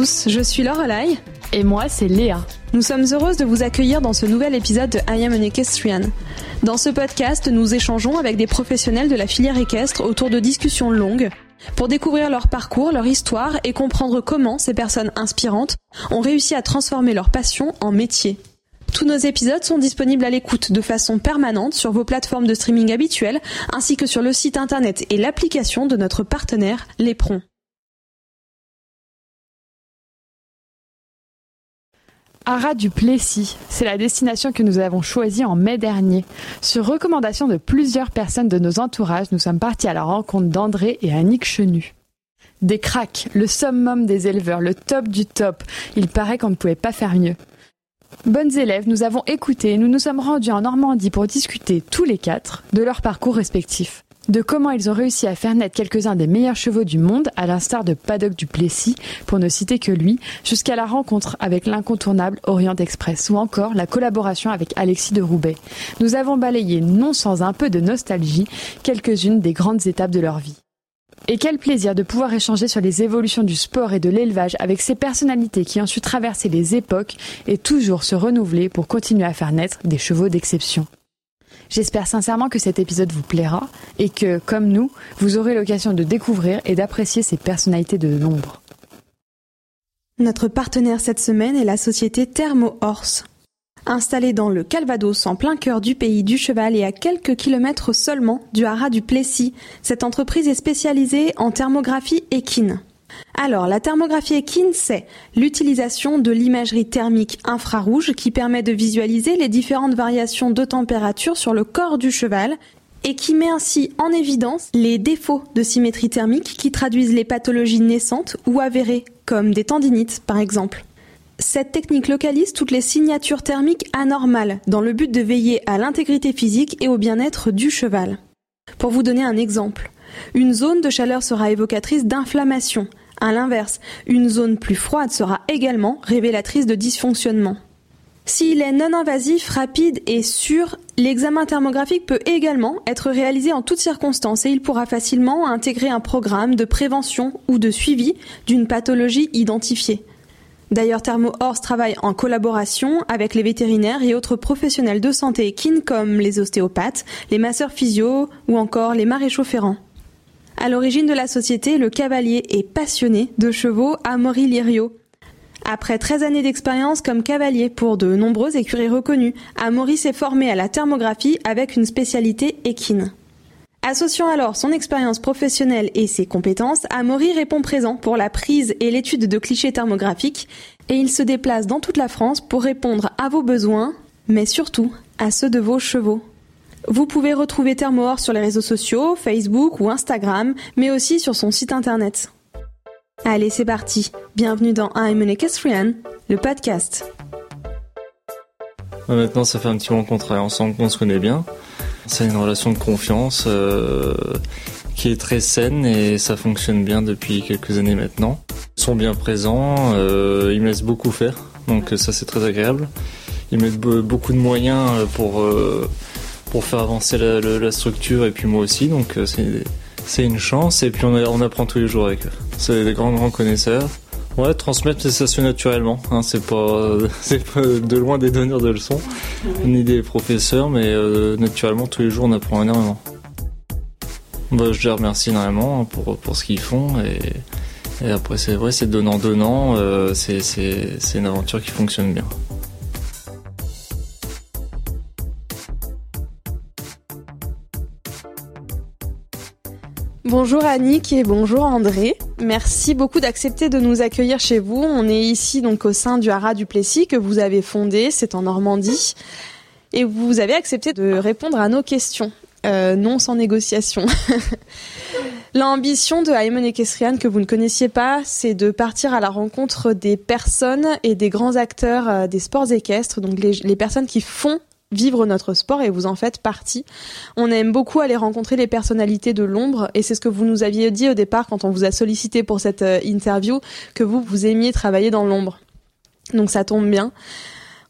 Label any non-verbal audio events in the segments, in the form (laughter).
tous, je suis Lorelai. Et moi, c'est Léa. Nous sommes heureuses de vous accueillir dans ce nouvel épisode de I Am an Equestrian. Dans ce podcast, nous échangeons avec des professionnels de la filière équestre autour de discussions longues pour découvrir leur parcours, leur histoire et comprendre comment ces personnes inspirantes ont réussi à transformer leur passion en métier. Tous nos épisodes sont disponibles à l'écoute de façon permanente sur vos plateformes de streaming habituelles ainsi que sur le site internet et l'application de notre partenaire Lépron. Ara du Plessis, c'est la destination que nous avons choisie en mai dernier. Sur recommandation de plusieurs personnes de nos entourages, nous sommes partis à la rencontre d'André et Annick Chenu. Des cracks, le summum des éleveurs, le top du top. Il paraît qu'on ne pouvait pas faire mieux. Bonnes élèves, nous avons écouté et nous nous sommes rendus en Normandie pour discuter tous les quatre de leur parcours respectif de comment ils ont réussi à faire naître quelques-uns des meilleurs chevaux du monde, à l'instar de Paddock du Plessis, pour ne citer que lui, jusqu'à la rencontre avec l'incontournable Orient Express, ou encore la collaboration avec Alexis de Roubaix. Nous avons balayé, non sans un peu de nostalgie, quelques-unes des grandes étapes de leur vie. Et quel plaisir de pouvoir échanger sur les évolutions du sport et de l'élevage avec ces personnalités qui ont su traverser les époques et toujours se renouveler pour continuer à faire naître des chevaux d'exception. J'espère sincèrement que cet épisode vous plaira et que, comme nous, vous aurez l'occasion de découvrir et d'apprécier ces personnalités de l'ombre. Notre partenaire cette semaine est la société Thermo Horse. Installée dans le Calvados, en plein cœur du pays du cheval et à quelques kilomètres seulement du haras du Plessis, cette entreprise est spécialisée en thermographie équine. Alors, la thermographie équine, c'est l'utilisation de l'imagerie thermique infrarouge qui permet de visualiser les différentes variations de température sur le corps du cheval et qui met ainsi en évidence les défauts de symétrie thermique qui traduisent les pathologies naissantes ou avérées, comme des tendinites par exemple. Cette technique localise toutes les signatures thermiques anormales dans le but de veiller à l'intégrité physique et au bien-être du cheval. Pour vous donner un exemple, une zone de chaleur sera évocatrice d'inflammation, à l'inverse, une zone plus froide sera également révélatrice de dysfonctionnement. S'il est non invasif, rapide et sûr, l'examen thermographique peut également être réalisé en toutes circonstances et il pourra facilement intégrer un programme de prévention ou de suivi d'une pathologie identifiée. D'ailleurs, ThermoHorse travaille en collaboration avec les vétérinaires et autres professionnels de santé équine comme les ostéopathes, les masseurs physio ou encore les maréchaux ferrants. À l'origine de la société, le cavalier est passionné de chevaux Amaury Lirio. Après 13 années d'expérience comme cavalier pour de nombreuses écuries reconnues, Amaury s'est formé à la thermographie avec une spécialité équine. Associant alors son expérience professionnelle et ses compétences, Amaury répond présent pour la prise et l'étude de clichés thermographiques et il se déplace dans toute la France pour répondre à vos besoins, mais surtout à ceux de vos chevaux. Vous pouvez retrouver Thermoor sur les réseaux sociaux, Facebook ou Instagram, mais aussi sur son site internet. Allez, c'est parti. Bienvenue dans I'm an Equestrian, le podcast. Maintenant, ça fait un petit moment qu'on travaille ensemble, qu'on se connaît bien. C'est une relation de confiance euh, qui est très saine et ça fonctionne bien depuis quelques années maintenant. Ils sont bien présents, euh, ils me laissent beaucoup faire, donc ça c'est très agréable. Ils mettent beaucoup de moyens pour euh, pour faire avancer la, structure et puis moi aussi. Donc euh, c'est une chance et puis on, on, apprend tous les jours avec eux. C'est des grands grands connaisseurs. Ouais, transmettre ça se naturellement. Hein, c'est pas (laughs) c'est pas de loin des donneurs de leçons ni des professeurs, mais euh, naturellement tous les jours on apprend énormément. Bah, je les remercie énormément pour pour ce qu'ils font et, et après c'est vrai c'est donnant donnant. Euh, c'est une aventure qui fonctionne bien. Bonjour Annick et bonjour André. Merci beaucoup d'accepter de nous accueillir chez vous. On est ici donc au sein du Haras du Plessis que vous avez fondé, c'est en Normandie. Et vous avez accepté de répondre à nos questions, euh, non sans négociation. (laughs) L'ambition de Ayman Ekestrian que vous ne connaissiez pas, c'est de partir à la rencontre des personnes et des grands acteurs euh, des sports équestres, donc les personnes qui font vivre notre sport et vous en faites partie. On aime beaucoup aller rencontrer les personnalités de l'ombre et c'est ce que vous nous aviez dit au départ quand on vous a sollicité pour cette euh, interview que vous vous aimiez travailler dans l'ombre. Donc ça tombe bien.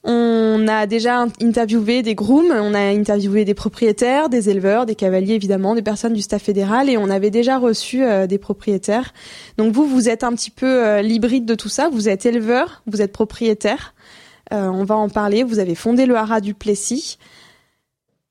On a déjà interviewé des grooms, on a interviewé des propriétaires, des éleveurs, des cavaliers évidemment, des personnes du staff fédéral et on avait déjà reçu euh, des propriétaires. Donc vous, vous êtes un petit peu euh, l'hybride de tout ça. Vous êtes éleveur, vous êtes propriétaire. Euh, on va en parler. Vous avez fondé le haras du Plessis.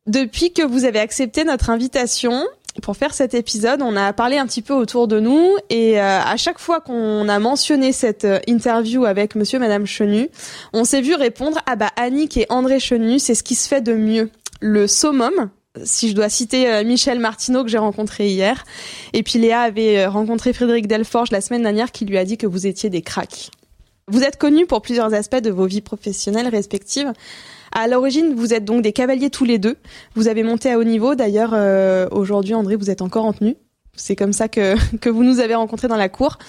Depuis que vous avez accepté notre invitation, pour faire cet épisode, on a parlé un petit peu autour de nous et euh, à chaque fois qu'on a mentionné cette euh, interview avec monsieur et madame Chenu, on s'est vu répondre ah bah Annick et André Chenu, c'est ce qui se fait de mieux. Le summum, si je dois citer euh, Michel Martineau que j'ai rencontré hier, et puis Léa avait rencontré Frédéric Delforge la semaine dernière qui lui a dit que vous étiez des cracks. Vous êtes connus pour plusieurs aspects de vos vies professionnelles respectives. À l'origine, vous êtes donc des cavaliers tous les deux. Vous avez monté à haut niveau. D'ailleurs, euh, aujourd'hui, André, vous êtes encore en tenue. C'est comme ça que, (laughs) que vous nous avez rencontrés dans la cour.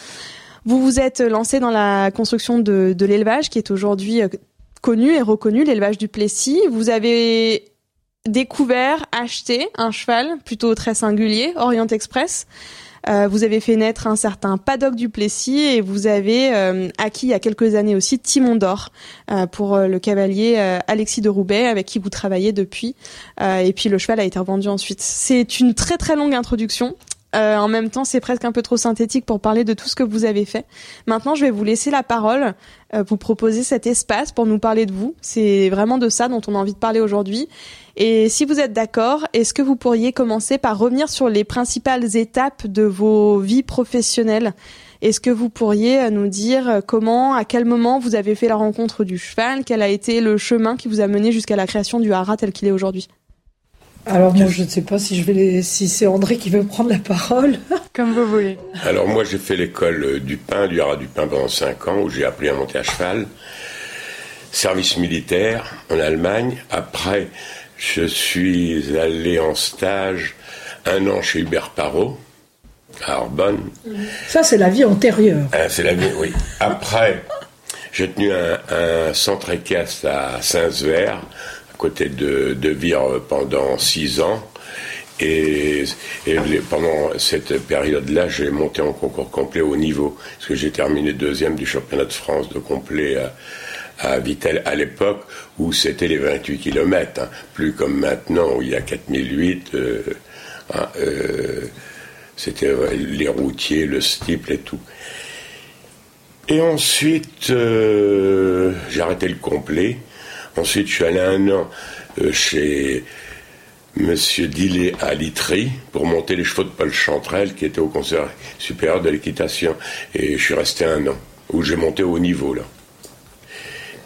Vous vous êtes lancé dans la construction de, de l'élevage qui est aujourd'hui euh, connu et reconnu, l'élevage du Plessis. Vous avez découvert, acheté un cheval plutôt très singulier, Orient Express. Euh, vous avez fait naître un certain Paddock du Plessis et vous avez euh, acquis il y a quelques années aussi Timon d'Or euh, pour le cavalier Alexis de Roubaix avec qui vous travaillez depuis. et puis le cheval a été revendu ensuite. C'est une très très longue introduction. En même temps, c'est presque un peu trop synthétique pour parler de tout ce que vous avez fait. Maintenant, je vais vous laisser la parole, vous proposer cet espace pour nous parler de vous. C'est vraiment de ça dont on a envie de parler aujourd'hui. Et si vous êtes d'accord, est-ce que vous pourriez commencer par revenir sur les principales étapes de vos vies professionnelles? Est-ce que vous pourriez nous dire comment, à quel moment vous avez fait la rencontre du cheval? Quel a été le chemin qui vous a mené jusqu'à la création du haras tel qu'il est aujourd'hui? Alors moi je ne sais pas si je vais si c'est André qui veut prendre la parole. (laughs) Comme vous voulez. Alors moi j'ai fait l'école du pain, du haras du pain pendant 5 ans où j'ai appris à monter à cheval. Service militaire en Allemagne. Après je suis allé en stage un an chez Hubert Parot, à Arbonne. Ça, c'est la vie antérieure. Ah, c'est la vie, oui. Après, j'ai tenu un, centre équestre à Saint-Sever, côté de, Vire, pendant six ans. Et, pendant cette période-là, j'ai monté en concours complet au niveau, parce que j'ai terminé deuxième du championnat de France de complet à Vitel à l'époque où c'était les 28 km, hein. plus comme maintenant où il y a 4008. Euh, hein, euh, c'était les routiers, le stiple et tout. Et ensuite, euh, j'ai arrêté le complet. Ensuite, je suis allé un an chez Monsieur Dillet à Litry pour monter les chevaux de Paul Chantrel qui était au Conseil supérieur de l'équitation. Et je suis resté un an, où j'ai monté au niveau là.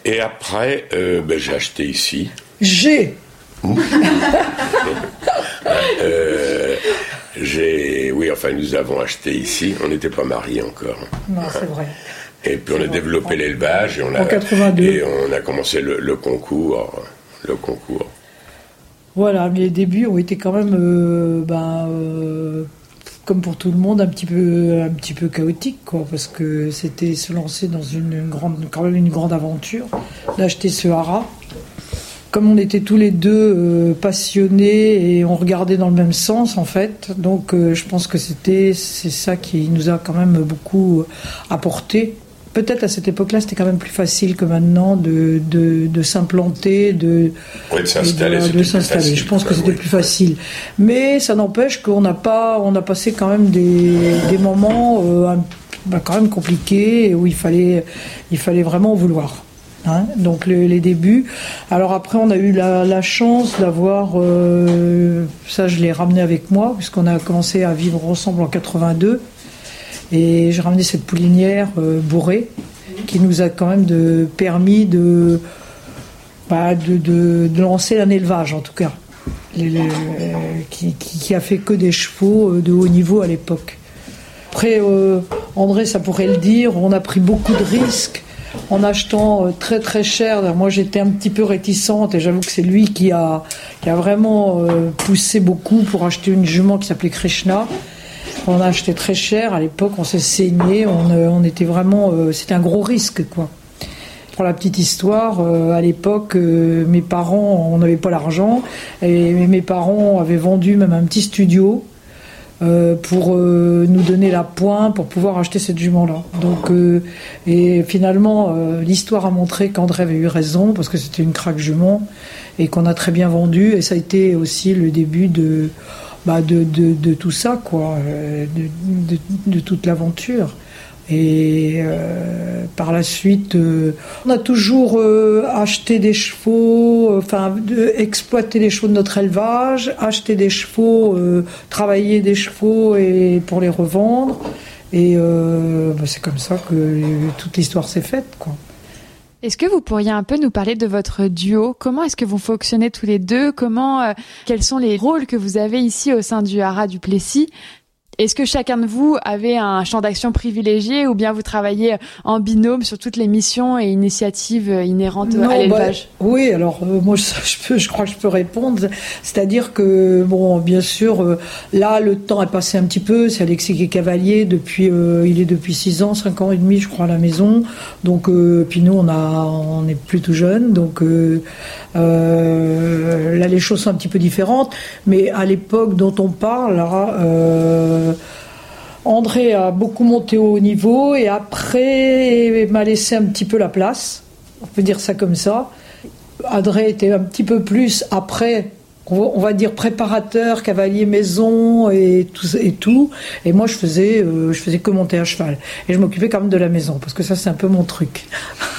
Et après, euh, ben, j'ai acheté ici. J'ai (laughs) euh, J'ai. Oui, enfin, nous avons acheté ici. On n'était pas mariés encore. Non, c'est vrai. Et puis on a développé l'élevage et on a, en 82. et on a commencé le, concours, le concours. Voilà, les débuts ont été quand même euh, ben, comme pour tout le monde, un petit peu, un petit peu chaotique, quoi, parce que c'était se lancer dans une grande, quand même une grande aventure, d'acheter ce haras. Comme on était tous les deux euh, passionnés et on regardait dans le même sens, en fait, donc euh, je pense que c'était, c'est ça qui nous a quand même beaucoup apporté peut-être à cette époque-là, c'était quand même plus facile que maintenant de, de, s'implanter, de, de s'installer. Je pense que c'était plus facile. Mais ça n'empêche qu'on n'a pas, on a passé quand même des, des moments euh, bah, quand même compliqués où il fallait, il fallait vraiment vouloir. Hein. donc les débuts. Alors après, on a eu la, chance d'avoir, euh, ça je l'ai ramené avec moi, puisqu'on a commencé à vivre ensemble en 82. Et j'ai ramené cette poulinière euh, bourrée qui nous a quand même de, permis de, bah, de, lancer un élevage en tout cas, qui, a fait que des chevaux euh, de haut niveau à l'époque. Après, euh, André, ça pourrait le dire, on a pris beaucoup de risques en achetant très très cher. Moi j'étais un petit peu réticente et j'avoue que c'est lui qui a, qui a vraiment poussé beaucoup pour acheter une jument qui s'appelait Krishna on a acheté très cher. À l'époque, on s'est saigné. On, euh, était vraiment. Euh, c'était un gros risque, quoi. Pour la petite histoire, euh, à l'époque, mes parents, on n'avait pas l'argent, et mes parents avaient vendu même un petit studio pour nous donner la pointe pour pouvoir acheter cette jument-là. Donc, et finalement, l'histoire a montré qu'André avait eu raison parce que c'était une craque jument et qu'on a très bien vendu. Et ça a été aussi le début de, bah, de, tout ça, quoi, de, de toute l'aventure. Et euh, par la suite, euh, on a toujours euh, acheté des chevaux, enfin exploité les chevaux de notre élevage, acheté des chevaux, travailler des chevaux et pour les revendre. Et bah, c'est comme ça que toute l'histoire s'est faite, quoi. Est-ce que vous pourriez un peu nous parler de votre duo? Comment est-ce que vous fonctionnez tous les deux? Comment, quels sont les rôles que vous avez ici au sein du Haras du Plessis? Est-ce que chacun de vous avait un champ d'action privilégié ou bien vous travaillez en binôme sur toutes les missions et initiatives inhérentes à bah, l'élevage? Oui, alors euh, moi (laughs) je, peux, je crois que je peux répondre. C'est-à-dire que, bon, bien sûr, euh, là le temps est passé un petit peu. C'est Alexis qui est cavalier depuis, euh, il est depuis 6 ans, 5 ans et demi, je crois, à la maison. Donc, puis nous, on, a, on est plutôt jeunes. Donc là, les choses sont un petit peu différentes. Mais à l'époque dont on parle, là, André a beaucoup monté au niveau et après m'a laissé un petit peu la place. On peut dire ça comme ça. André était un petit peu plus après on va dire préparateur, cavalier maison et tout, et tout. Et moi, je faisais, euh, je faisais que monter à cheval. Et je m'occupais quand même de la maison parce que ça, c'est un peu mon truc.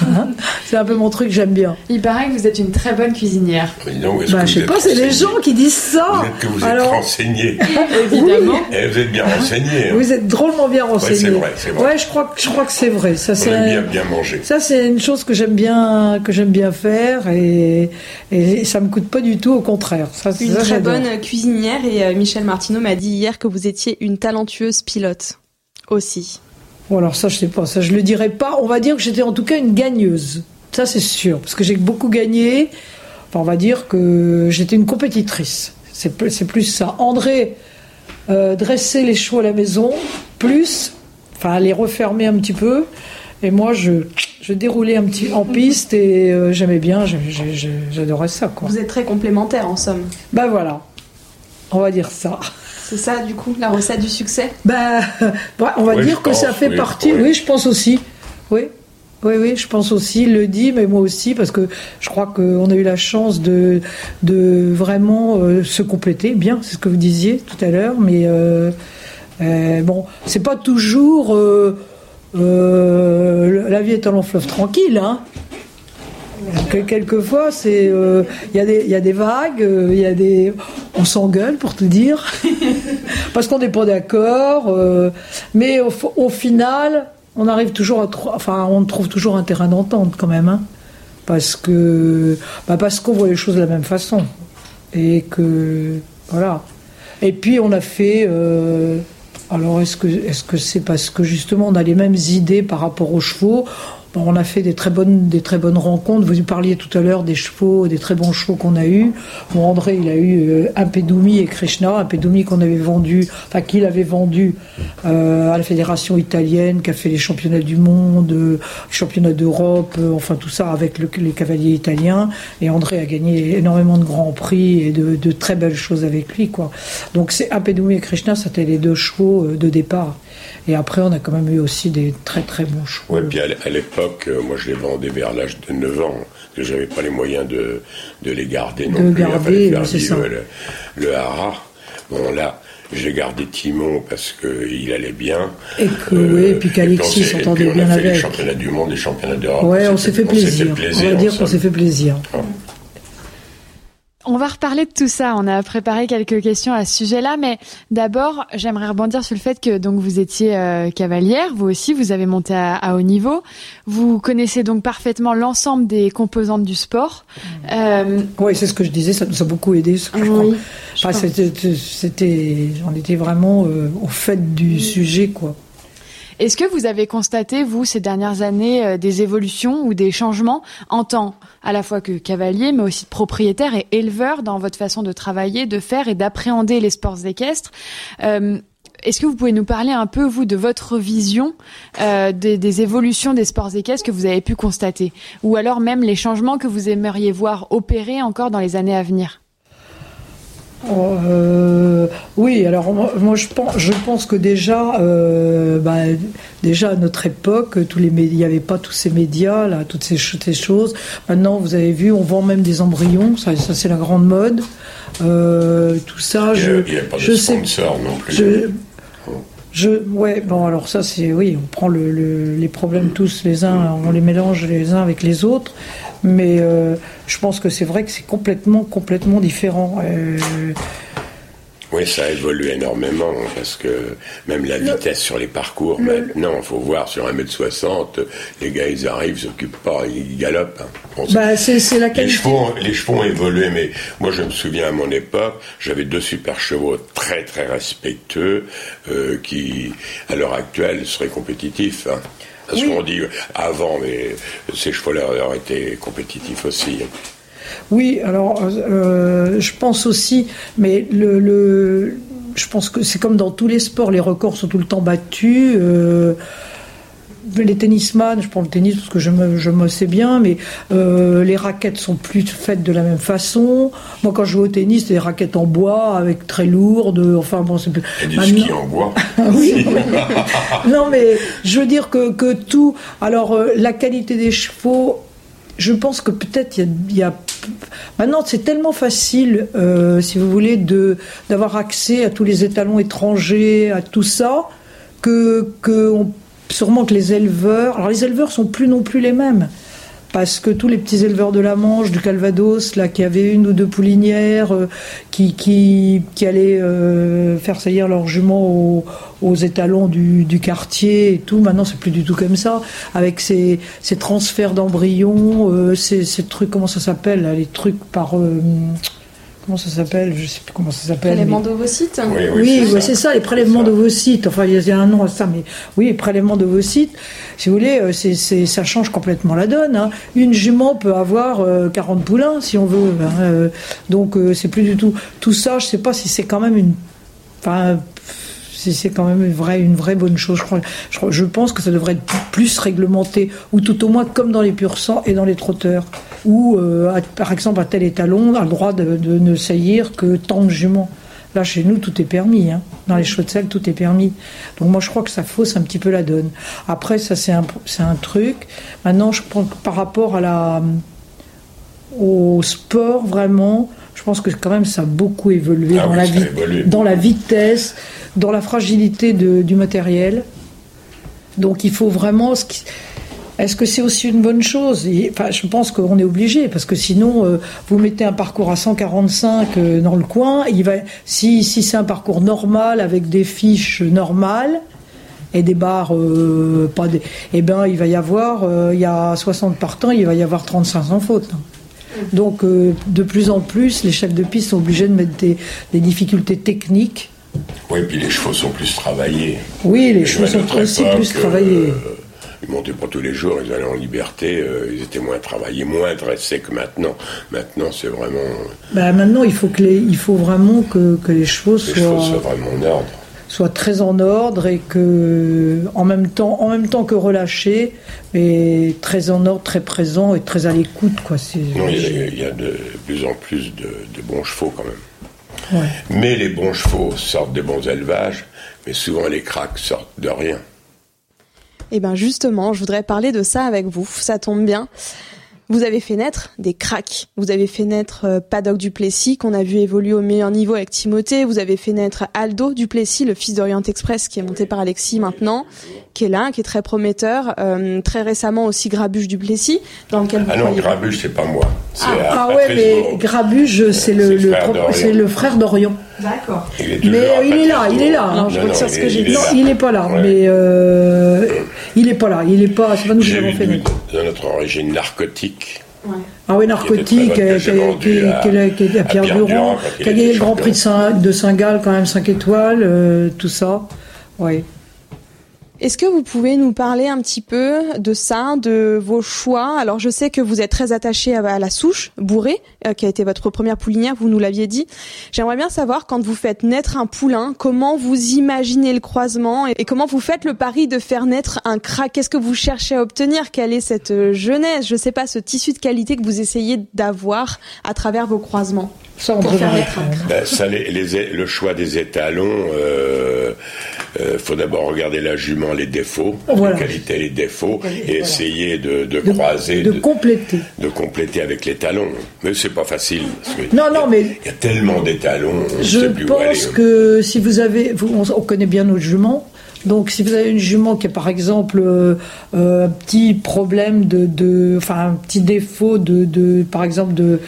(laughs) (laughs) c'est un peu mon truc, j'aime bien. Il paraît que vous êtes une très bonne cuisinière. bah, je sais pas, c'est les gens qui disent ça. Vous êtes que vous êtes renseigné. (laughs) Évidemment. Et eh, vous êtes bien renseigné. Hein. Vous êtes drôlement bien renseigné. c'est vrai, c'est vrai. Ouais, je crois, je crois que c'est vrai. Ça, c'est bien, bien manger. Ça, c'est une chose que j'aime bien, que j'aime bien faire et, et ça me coûte pas du tout, au contraire une très bonne cuisinière et euh, Michel Martineau m'a dit hier que vous étiez une talentueuse pilote aussi. Bon alors ça je sais pas, ça je le dirais pas. On va dire que j'étais en tout cas une gagneuse. Ça c'est sûr, parce que j'ai beaucoup gagné. Enfin, on va dire que j'étais une compétitrice. C'est plus ça. André euh, dressait les chevaux à la maison, plus, enfin les refermer un petit peu. Et moi, je, je déroulais un petit en piste et euh, j'aimais bien, j'adorais ça. Quoi. Vous êtes très complémentaires en somme. Ben voilà, on va dire ça. C'est ça, du coup, la recette du succès? Ben, on va dire que ça fait partie. Oui. je pense aussi. Oui. Oui, oui, je pense aussi, il le dit, mais moi aussi, parce que je crois qu'on a eu la chance de, de vraiment euh, se compléter. Bien, c'est ce que vous disiez tout à l'heure, mais euh, bon, c'est pas toujours euh, la vie est un long fleuve tranquille. Hein. quelquefois, c'est euh, il y, a des vagues, euh, il y a des on s'engueule pour te dire (laughs) parce qu'on n'est pas d'accord. mais au, final, on arrive toujours à enfin on trouve toujours un terrain d'entente quand même, hein. parce que bah, parce qu'on voit les choses de la même façon et que voilà. Et puis on a fait alors est-ce que est-ce que c'est parce que justement on a les mêmes idées par rapport aux chevaux on a fait des très bonnes, des très bonnes rencontres. Vous parliez tout à l'heure des chevaux, des très bons chevaux qu'on a eus. André, il a eu euh, un et Krishna, un qu'on avait vendu, enfin qu'il avait vendu euh, à la fédération italienne, qui a fait les championnats du monde, euh, championnats d'Europe, enfin tout ça avec les cavaliers italiens. Et André a gagné énormément de grands prix et de, très belles choses avec lui, quoi. Donc c'est un et Krishna, c'était les deux chevaux de départ. Et après, on a quand même eu aussi des très très bons chevaux. Puis à l'époque, euh, moi je les vendais vers l'âge de 9 ans, parce que j'avais pas les moyens de, de les garder non de plus. Garder, c'est ça. Le, le hara. Bon, là, j'ai gardé Timon parce qu'il allait bien. Et que, oui, et puis qu'Alexis s'entendait bien avec. les championnats du monde, les championnats d'Europe. Ouais, on s'est fait, plaisir. On va dire qu'on s'est fait plaisir. On va reparler de tout ça. On a préparé quelques questions à ce sujet-là, mais d'abord, j'aimerais rebondir sur le fait que donc vous étiez euh, cavalière, vous aussi, vous avez monté à, haut niveau. Vous connaissez donc parfaitement l'ensemble des composantes du sport. Euh... Oui, c'est ce que je disais. Ça nous a beaucoup aidé. oui, c'était, on était vraiment euh, au fait du sujet, quoi. Est-ce que vous avez constaté, vous, ces dernières années, euh, des évolutions ou des changements en tant à la fois que cavalier, mais aussi propriétaire et éleveur dans votre façon de travailler, de faire et d'appréhender les sports équestres? Euh, est-ce que vous pouvez nous parler un peu, vous, de votre vision euh, des, évolutions des sports équestres que vous avez pu constater? Ou alors même les changements que vous aimeriez voir opérer encore dans les années à venir? Euh, oui, alors moi, je pense, je pense que déjà, euh, bah, déjà à notre époque, tous les il n'y avait pas tous ces médias là, toutes ces, choses. Maintenant, vous avez vu, on vend même des embryons, ça, c'est la grande mode. Euh, tout ça, il je, n'y a, pas de sponsor non plus. Je, je, ouais, bon, alors ça, c'est oui, on prend les problèmes tous les uns, on les mélange les uns avec les autres. Mais euh, je pense que c'est vrai que c'est complètement, complètement différent. Euh, oui, ça a évolué énormément parce que même la vitesse sur les parcours, maintenant, il faut voir sur 1m60, les gars ils arrivent, ils s'occupent pas, ils galopent. Hein. bah, c'est, la les, chevaux, les chevaux ont évolué, mais moi je me souviens à mon époque, j'avais deux super chevaux très très respectueux euh, qui, à l'heure actuelle, seraient compétitifs. Hein. Parce qu'on dit avant, mais ces chevaux-là auraient été compétitifs aussi. Oui, alors euh, je pense aussi, mais le, je pense que c'est comme dans tous les sports, les records sont tout le temps battus. Euh, les tennisman, je prends le tennis parce que je me, je me sais bien, mais euh, les raquettes sont plus faites de la même façon. Moi, quand je joue au tennis, c'est des raquettes en bois, avec très lourdes. Enfin bon, c'est plus. Et du ski en bois. (laughs) oui. (laughs) non, mais je veux dire que, que tout. Alors, euh, la qualité des chevaux. Je pense que peut-être il y, a, maintenant c'est tellement facile, euh, si vous voulez, de d'avoir accès à tous les étalons étrangers, à tout ça, que que sûrement que les éleveurs, alors les éleveurs sont plus non plus les mêmes, parce que tous les petits éleveurs de la Manche, du Calvados, là, qui avaient une ou deux poulinières, euh, qui, qui, allaient euh, faire saillir leurs juments aux, étalons du, du, quartier et tout, maintenant c'est plus du tout comme ça, avec ces, ces transferts d'embryons, euh, ces, ces, trucs, comment ça s'appelle, les trucs par comment ça s'appelle Je sais plus comment ça s'appelle. Prélèvements d'ovocytes Oui, oui, c'est ça. les prélèvements d'ovocytes. Enfin, il y a un nom à ça, mais oui, prélèvements d'ovocytes. Si vous voulez, euh, c'est, ça change complètement la donne. Hein. Une jument peut avoir 40 euh, poulains, si on veut. Hein, euh, donc, c'est plus du tout. Tout ça, je sais pas si c'est quand même une. Enfin, c'est quand même une vraie, une vraie bonne chose. Je, crois, je, pense que ça devrait être plus réglementé, ou tout au moins comme dans les pur sang et dans les trotteurs, où, euh, par exemple, à tel étalon a le droit de, ne saillir que tant de juments. Là, chez nous, tout est permis. Hein. Dans les chevaux de sel, tout est permis. Donc moi, je crois que ça fausse un petit peu la donne. Après, ça, c'est un, un truc. Maintenant, je pense que par rapport à la, au sport, vraiment, je pense que quand même, ça a beaucoup évolué, ah dans, la, dans la vitesse dans la fragilité du matériel. Donc il faut vraiment... Est-ce que c'est aussi une bonne chose enfin, Je pense qu'on est obligé, parce que sinon, euh, vous mettez un parcours à 145 euh, dans le coin, il va, si, si c'est un parcours normal, avec des fiches normales, et des barres, euh, pas des, eh ben, il va y avoir, il y a 60 partants, il va y avoir 35 sans faute. Donc, de plus en plus, les chefs de piste sont obligés de mettre des, des difficultés techniques oui, puis les chevaux sont plus travaillés. Oui, les, chevaux sont aussi plus travaillés. Ils montaient pas tous les jours, ils allaient en liberté, euh, ils étaient moins travaillés, moins dressés que maintenant. Maintenant, c'est vraiment. Bah, maintenant, il faut, que les, il faut vraiment que, que les chevaux soient. vraiment en ordre soient très en ordre et que en même temps en même temps que relâchés mais très en ordre très présent et très à l'écoute quoi il y, a de plus en plus de, de bons chevaux quand même mais les bons chevaux sortent des bons élevages, mais souvent les cracks sortent de rien. Eh bien justement, je voudrais parler de ça avec vous. Ça tombe bien. Vous avez fait naître des cracks. Vous avez fait naître euh, Paddock Duplessis, qu'on a vu évoluer au meilleur niveau avec Timothée. Vous avez fait naître Aldo Duplessis, le fils d'Orient Express, qui est monté par Alexis maintenant, qui est là, qui est très prometteur. Euh, très récemment aussi Grabuge Duplessis, dans lequel vous Ah non, Grabuge, c'est pas moi. Ah, ah ouais, mais Grabuge, c'est le, le, c'est le frère d'Orient. D'accord. Mais il est là, il est là. Non, je retire ce que j'ai dit. Non, il n'est pas là. Mais euh, il n'est pas là. Il n'est pas. C'est pas nous qui l'avons fait. De notre origine narcotique. Ah oui, narcotique, qui, est à Pierre Durand, qui a gagné le Grand Prix de Saint-Gall, quand même 5 étoiles, euh, tout ça. Oui. Est-ce que vous pouvez nous parler un petit peu de ça, de vos choix? Alors je sais que vous êtes très attaché à la souche, Bourré, euh, qui a été votre première poulinière, vous nous l'aviez dit. J'aimerais bien savoir quand vous faites naître un poulain, comment vous imaginez le croisement et comment vous faites le pari de faire naître un crack? Qu'est-ce que vous cherchez à obtenir? Quelle est cette jeunesse Je sais pas, ce tissu de qualité que vous essayez d'avoir à travers vos croisements. Ça, on pour faire faire. naître un crack. Ben, ça, les, les- le choix des étalons, euh, euh, faut d'abord regarder la jument, les défauts, Voilà. les qualités, les défauts, Voilà. et essayer de, de croiser, de de, compléter. de compléter avec les talons. Mais c'est pas facile. Non, il y a- non, mais- il y a tellement d'étalons. on Je sait plus où aller. pense que si vous avez, vous- on, on connaît bien notre jument. Donc, si vous avez une jument qui a par exemple euh, euh, un petit problème de, de, enfin un petit défaut de, de par exemple de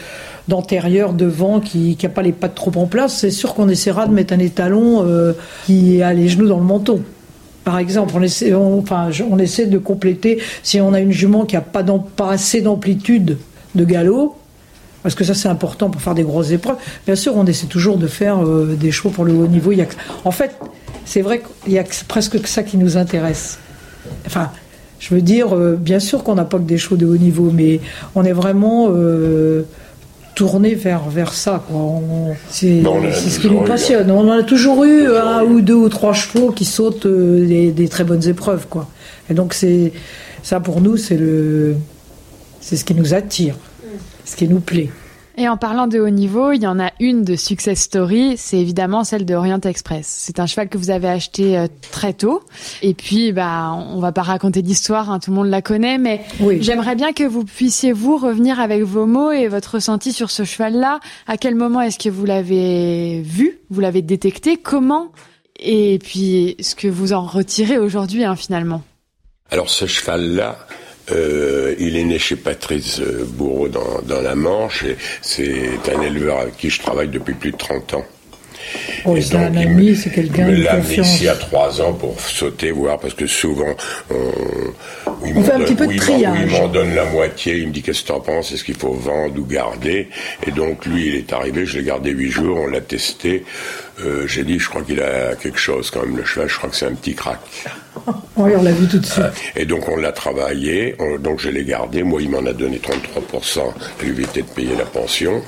d'antérieur devant qui qui a pas les pattes trop en place, c'est sûr qu'on essaiera de mettre un étalon euh, qui a les genoux dans le menton. Par exemple, on essaie, enfin, on essaie de compléter si on a une jument qui a pas, assez d'amplitude de galop, parce que ça c'est important pour faire des grosses épreuves. Bien sûr, on essaie toujours de faire euh, des chevaux pour le haut niveau. En fait, c'est vrai qu'il y a que- presque que ça qui nous intéresse. Enfin, je veux dire, euh, bien sûr qu'on n'a pas que des chevaux de haut niveau, mais on est vraiment euh, tourné vers vers ça. quoi. On- C'est Bon, on a c'est ce qui toujours nous eu, passionne. On en a toujours eu Toujours un eu. ou deux ou trois chevaux qui sautent euh, des, des très bonnes épreuves, quoi. Et donc c'est ça pour nous, c'est le c'est ce qui nous attire, ce qui nous plaît. Et en parlant de haut niveau, il y en a une de success story, c'est évidemment celle de Orient Express. C'est un cheval que vous avez acheté euh, très tôt. Et puis, bah, on va pas raconter d'histoire, hein, tout le monde la connaît, mais Oui. j'aimerais bien que vous puissiez vous revenir avec vos mots et votre ressenti sur ce cheval-là. À quel moment est-ce que vous l'avez vu, vous l'avez détecté, comment, et puis ce que vous en retirez aujourd'hui, hein, finalement? Alors ce cheval-là, euh, il est né chez Patrice euh, Bourreau dans, dans la Manche. et C'est un éleveur avec qui je travaille depuis plus de 30 ans. Oh, c'est un ami, me- c'est quelqu'un de confiance. ici à trois ans pour sauter, voir, parce que souvent, on, il On m'en fait un donne- petit peu de triage. il m'en donne la moitié, il me dit qu'est-ce que t'en penses, est-ce qu'il faut vendre ou garder? Et donc, lui, il est arrivé, je l'ai gardé huit jours, on l'a testé. Euh, J'ai dit, je crois qu'il a quelque chose quand même, le cheval, je crois que c'est un petit crack. (laughs) Oui, on l'a vu tout de suite. Et donc on l'a travaillé, on- donc je l'ai gardé. Moi, il m'en a donné 33% à lui éviter de payer la pension.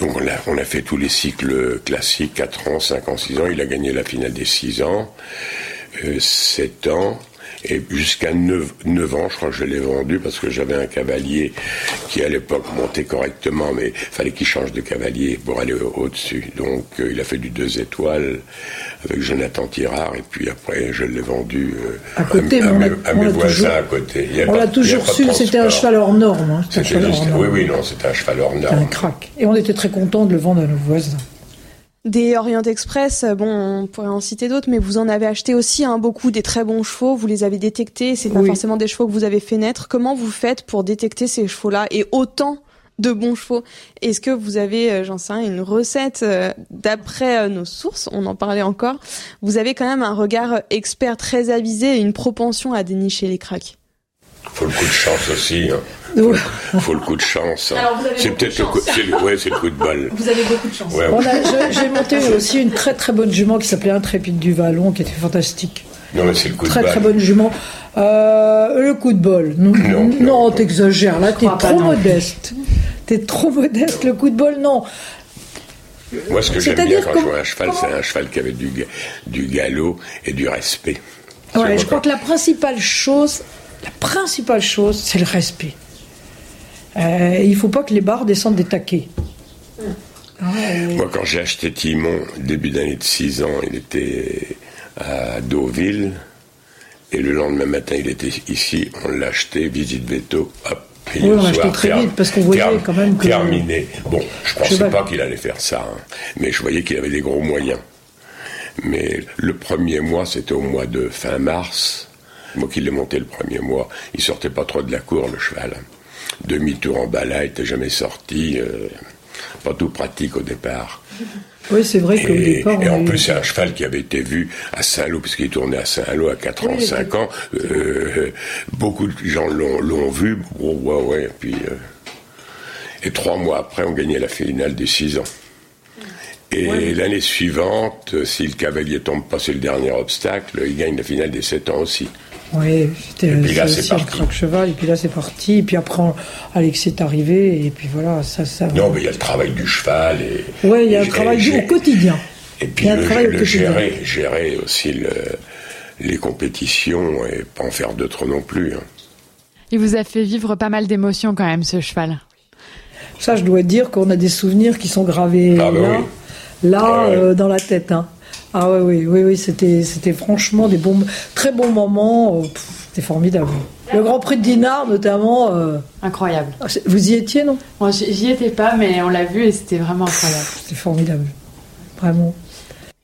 Donc on a, on a fait tous les cycles classiques, 4 ans, 5 ans, 6 ans. Il a gagné la finale des 6 ans, euh, 7 ans. Et jusqu'à 9, 9 ans, je crois que je l'ai vendu parce que j'avais un cavalier qui à l'époque montait correctement, mais fallait qu'il change de cavalier pour aller au- au-dessus. Donc euh, il a fait du 2 étoiles avec Jonathan Tirard et puis après je l'ai vendu euh, À côté, à, mes, à voisins toujours- à côté. Il y a On l'a toujours su, c'était un cheval hors norme. hein. C'était un oui, oui, non, c'était un cheval hors Un norme. crack. Et on était très contents de le vendre à nos voisins. Des Orient Express, euh, bon, on pourrait en citer d'autres, mais vous en avez acheté aussi hein, beaucoup des très bons chevaux. Vous les avez détectés. C'est pas Oui. forcément des chevaux que vous avez fait naître. Comment vous faites pour détecter ces chevaux-là et autant de bons chevaux? Est-ce que vous avez, euh, j'en sais rien, une recette euh, d'après euh, nos sources On en parlait encore. Vous avez quand même un regard expert très avisé et une propension à dénicher les cracks? Faut le coup de chance aussi. Hein. Donc, Faut le coup de chance. hein. C'est peut-être le coup, le, ouais, c'est le coup de bol. Vous avez beaucoup de chance. Ouais, on a- je- J'ai monté aussi une très très bonne jument qui s'appelait Intrépide du Vallon, qui était fantastique. Non, mais c'est le coup Très de bol. très bonne jument. Euh, le coup de bol. Non, Non, non, non. t'exagères. Là, t'es trop modeste. T'es trop modeste. Le coup de bol, non. Moi, ce que j'aime bien quand comment- je vois un cheval, c'est un cheval qui avait du, ga- du galop et du respect. Ouais, je crois que la principale chose, la principale chose, c'est le respect. Euh, il faut pas que les barres descendent des taquets. Moi, quand j'ai acheté Timon, début d'année de 6 ans, il était à Deauville. Et le lendemain matin, il était ici. On l'a acheté, visite veto. Hop. Oui, on l'a acheté très vite, parce qu'on voyait quand même que- Terminé. Bon, je pensais Cheval. pas qu'il allait faire ça. hein. Mais je voyais qu'il avait des gros moyens. Mais le premier mois, c'était au mois de fin mars. Moi qui l'ai monté le premier mois, il sortait pas trop de la cour, le cheval. Demi-tour en il était jamais sorti. euh, pas tout pratique au départ. Oui, c'est vrai qu'au Et, départ, et en plus, c'est un cheval qui avait été vu à Saint-Lô, puisqu'il tournait à Saint-Lô à 4 ans, 5 ans. Euh, beaucoup de gens l'ont, l'ont vu. Oh, ouais, ouais. Puis, euh, et trois mois après, on gagnait la finale des 6 ans. Et l'année suivante, si le cavalier tombe pas sur le dernier obstacle, il gagne la finale des 7 ans aussi. Oui, c'était Et puis là, c'est c'est aussi parti. le crack cheval, et puis là c'est parti, et puis après Alex est arrivé, et puis voilà, ça, ça. Non, mais il y a le travail du cheval. Et, Ouais, il y a un travail du- au quotidien. Et Il puis y a un le, le quotidien. gérer, gérer aussi le- les compétitions et pas en faire d'autres non plus. hein. Il vous a fait vivre pas mal d'émotions quand même, ce cheval. Ça, je dois dire qu'on a des souvenirs qui sont gravés Ah, bah là, oui. là Ah, ouais. euh, dans la tête. hein. Ah ouais, oui, oui, oui, c'était, c'était franchement des bons, très bons moments. euh, pff, C'était formidable. Le Grand Prix de Dinard, notamment. euh, Incroyable. ah, vous y étiez, non? Moi, j'y j'y étais pas, mais on l'a vu et c'était vraiment incroyable. C'était formidable, vraiment.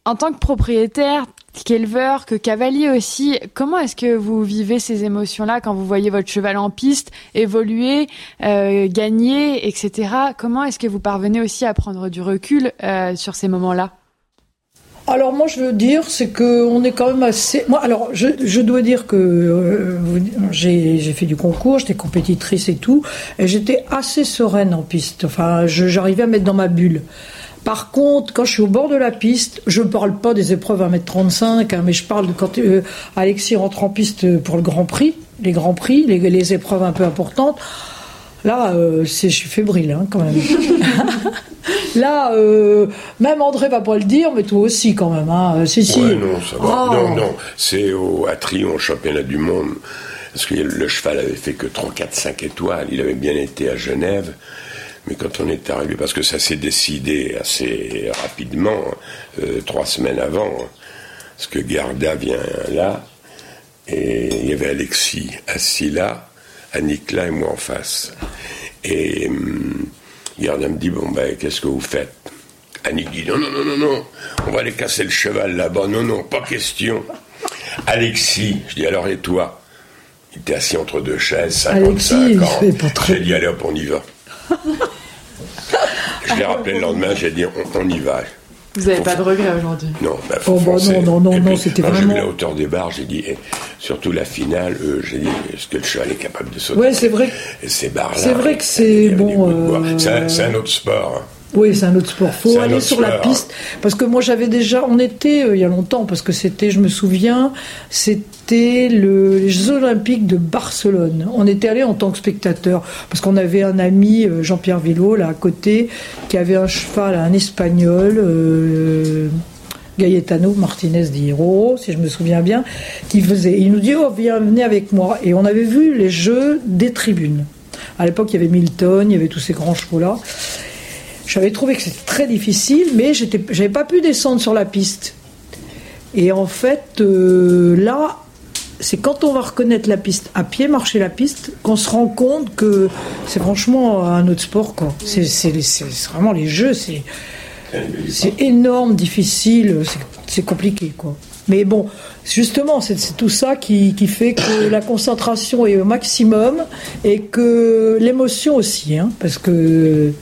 En tant que propriétaire, qu'éleveur, que cavalier aussi, comment est-ce que vous vivez ces émotions-là quand vous voyez votre cheval en piste évoluer, euh, gagner, etc. Comment est-ce que vous parvenez aussi à prendre du recul euh, sur ces moments-là? Alors moi je veux dire c'est que on est quand même assez. Moi alors je, je dois dire que euh, j'ai fait du concours, j'étais compétitrice et tout, et j'étais assez sereine en piste. Enfin j'arrivais à mettre dans ma bulle. Par contre, quand je suis au bord de la piste, je ne parle pas des épreuves à 1m35, hein, mais je parle de quand euh, Alexis rentre en piste pour le Grand Prix, les Grands Prix, les, les épreuves un peu importantes. Là, euh, c'est, je suis fébrile hein, quand même. (laughs) Là, euh, même André va pas le dire, mais toi aussi quand même. Hein. Si, si. Ouais, non, ça va. Oh. Non, non, c'est au, à Trion, au championnat du monde. Parce que le cheval avait fait que 3, 4, 5 étoiles. Il avait bien été à Genève. Mais quand on est arrivé, parce que ça s'est décidé assez rapidement, euh, trois semaines avant, parce que Garda vient là, et il y avait Alexis assis là, Annick là et moi en face. Et hum, Garda me dit, bon ben, qu'est-ce que vous faites? Annick dit, non, non, non, non, non, on va aller casser le cheval là-bas, non, non, pas question. Alexis, je dis, alors et toi? Il était assis entre deux chaises, 55 Alexis, il ans. J'ai dit, allez hop, on y va. (laughs) Je l'ai rappelé le lendemain, j'ai dit, on, on y va. Vous n'avez pas de regrets aujourd'hui? Non, bah, Oh, bah non, non, non, non, c'était quand J'ai vraiment- vu la hauteur des barres, j'ai dit, et surtout la finale, euh, j'ai dit, est-ce que le cheval est capable de sauter? Ouais, c'est vrai. Ces barres-là. C'est vrai que c'est bon, euh, C'est un, c'est un autre sport. hein. Oui, c'est un autre sport. C'est Faut aller sur la piste parce que moi j'avais déjà, on était euh, il y a longtemps parce que c'était, je me souviens, c'était le, les Jeux Olympiques de Barcelone. On était allé en tant que spectateur parce qu'on avait un ami euh, Jean-Pierre Villot là à côté qui avait un cheval, un espagnol. euh, Gaetano Martinez di Hierro, si je me souviens bien, qui faisait. Il nous dit Oh, viens, venez avec moi. Et on avait vu les jeux des tribunes. À l'époque, il y avait Milton, il y avait tous ces grands chevaux-là. J'avais trouvé que c'était très difficile, mais j'avais pas pu descendre sur la piste. Et en fait, euh, là, c'est quand on va reconnaître la piste à pied, marcher la piste, qu'on se rend compte que c'est franchement un autre sport. C'est, vraiment les jeux, c'est, énorme, difficile, c'est, compliqué. Mais bon, justement, c'est, tout ça qui, qui fait que la concentration est au maximum et que l'émotion aussi, hein, parce que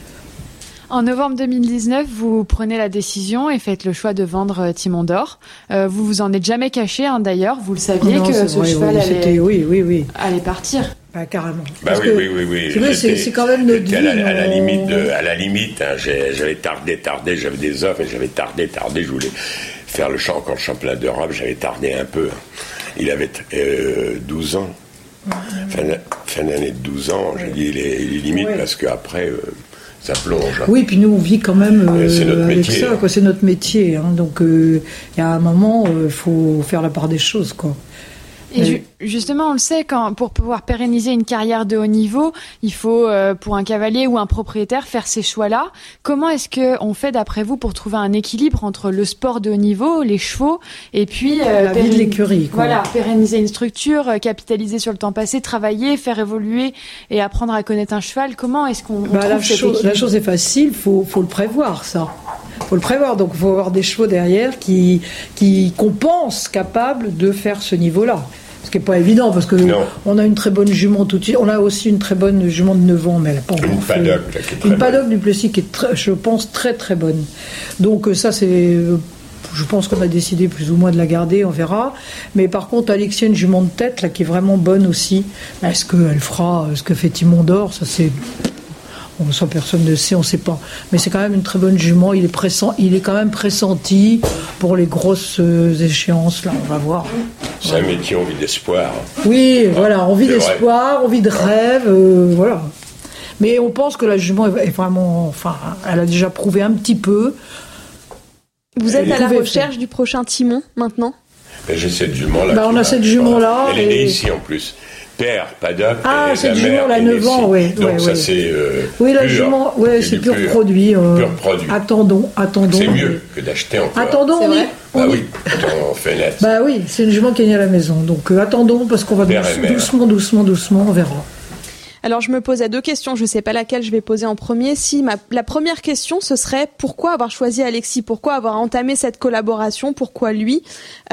En novembre 2019, vous prenez la décision et faites le choix de vendre euh, Timon d'Or. Euh, vous vous en êtes jamais caché, hein, d'ailleurs. Vous le saviez Non, que ce vrai, cheval oui, allait, c'était- oui, oui, oui. allait partir. Bah, carrément. Bah oui, oui, oui, oui. C'est quand même notre vie. à la, à la limite, de- à la limite, hein, j'avais tardé, tardé, j'avais des offres et j'avais tardé, tardé. Je voulais faire le champ encore le championnat d'Europe, j'avais tardé un peu. Il avait euh, 12 ans. Fin, de- fin d'année de 12 ans, j'ai dit il est, il est limite Ouais. parce qu'après euh, ça plonge. Oui, puis nous on vit quand même euh, Ouais, c'est notre avec métier, ça, hein. quoi. C'est notre métier, hein. donc euh, il y a un moment, il faut faire la part des choses, quoi. Et ju- justement, on le sait, quand, pour pouvoir pérenniser une carrière de haut niveau, il faut, euh, pour un cavalier ou un propriétaire, faire ces choix-là. Comment est-ce que on fait, d'après vous, pour trouver un équilibre entre le sport de haut niveau, les chevaux, et puis euh, La vie de l'écurie, quoi. Voilà, pérenniser une structure, euh, capitaliser sur le temps passé, travailler, faire évoluer et apprendre à connaître un cheval. Comment est-ce qu'on on Bah, la, la chose est facile, faut, faut le prévoir, ça. faut le prévoir, donc il faut avoir des chevaux derrière qui, qui qu'on pense capables de faire ce niveau-là. Ce qui n'est pas évident parce que Non. on a une très bonne jument tout de suite. On a aussi une très bonne jument de 9 ans, mais elle n'a pas Une paddock, là, qui est très Une paddock du Plessis qui est, très, je pense, très très bonne. Donc euh, ça, c'est, euh, je pense qu'on a décidé plus ou moins de la garder, on verra. Mais par contre, Alexia, une jument de tête là qui est vraiment bonne aussi. Est-ce qu'elle fera ce que fait Timon d'Or? Ça c'est Bon, ça, personne ne sait, on ne sait pas. Mais c'est quand même une très bonne jument. Il est, pressant, il est quand même pressenti pour les grosses euh, échéances. Là, on va voir. C'est un métier envie d'espoir. Oui, voilà, envie d'espoir, envie de rêve, euh, voilà. Mais on pense que la jument est vraiment, enfin, elle a déjà prouvé un petit peu. Vous êtes Elle à la recherche du prochain timon maintenant? Mais j'ai cette jument-là. Bah, on a cette jument-là, Elle est née ici en plus. Père, paddock. Ah, et cette la mère jument-là, est née 9 ans, ouais, Donc ouais, ça, ouais. c'est. euh, Oui, la pur. jument, ouais, c'est du pur, produit. euh, Pur produit. Attendons, attendons. C'est mieux que d'acheter encore. Attendons, C'est on vrai on Bah y- oui, on fait net. Bah oui, c'est une jument qui est née à la maison. Donc euh, attendons parce qu'on va douce- doucement, doucement, doucement, on verra. Alors je me posais deux questions, je ne sais pas laquelle je vais poser en premier. Si ma, la première question ce serait pourquoi avoir choisi Alexis, pourquoi avoir entamé cette collaboration, pourquoi lui?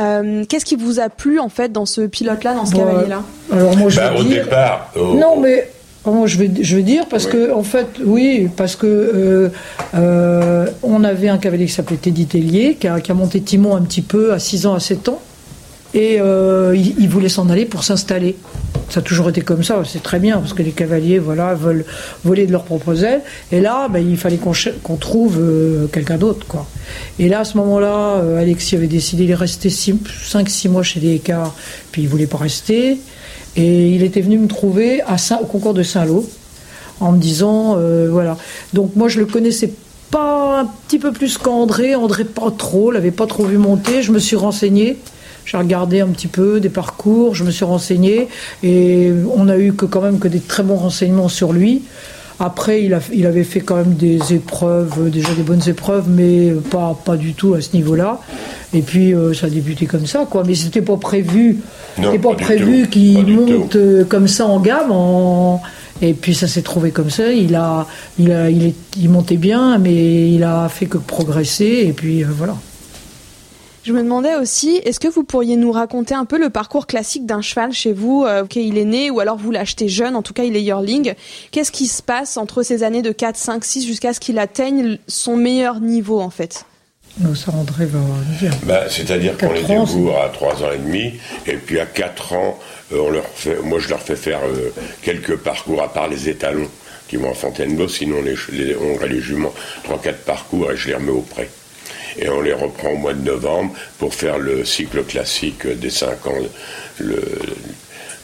Euh, Qu'est-ce qui vous a plu en fait dans ce pilote-là, dans ce Bon, cavalier-là? Alors moi je Bah, au dire. départ. Non mais moi je vais je vais dire parce Oui. que en fait oui parce que euh, euh, on avait un cavalier qui s'appelait Teddy Tellier qui a, qui a monté Timon un petit peu à 6 ans à 7 ans et euh, voulait s'en aller pour s'installer. Ça a toujours été comme ça, c'est très bien parce que les cavaliers voilà veulent voler de leurs propres ailes et là ben, il fallait qu'on trouve euh, quelqu'un d'autre quoi. Et là à ce moment-là euh, Alexis avait décidé est resté 5-6 mois chez les écarts puis il voulait pas rester et il était venu me trouver à Saint, au concours de Saint-Lô en me disant euh, voilà. Donc moi je le connaissais pas un petit peu plus qu'André, André pas trop, l'avait pas trop vu monter, je me suis renseigné. J'ai regardé un petit peu des parcours, je me suis renseigné et on a eu que quand même que des très bons renseignements sur lui. Après, il, a, il avait fait quand même des épreuves, déjà des bonnes épreuves, mais pas, pas du tout à ce niveau-là. Et puis, euh, ça a débuté comme ça, quoi. Mais c'était pas prévu. C'était pas, prévu qu'il monte euh, comme ça en gamme. En... Et puis, ça s'est trouvé comme ça. Il, a, il, a, il, est, il montait bien, mais il a fait que progresser. Et puis, euh, voilà. Je me demandais aussi, est-ce que vous pourriez nous raconter un peu le parcours classique d'un cheval chez vous euh, Ok, il est né ou alors vous l'achetez jeune, en tout cas il est yearling. Qu'est-ce qui se passe entre ces années de 4, 5, 6 jusqu'à ce qu'il atteigne son meilleur niveau en fait? Donc, ça, André va dire. Bah, C'est-à-dire qu'on les débourre à 3 ans et demi, et puis à 4 ans, euh, on leur fait, moi je leur fais faire euh, quelques parcours, à part les étalons qui vont à Fontainebleau, sinon les, les, on aurait les juments 3-4 parcours et je les remets au prêt. Et on les reprend au mois de novembre pour faire le cycle classique des 5 ans, le,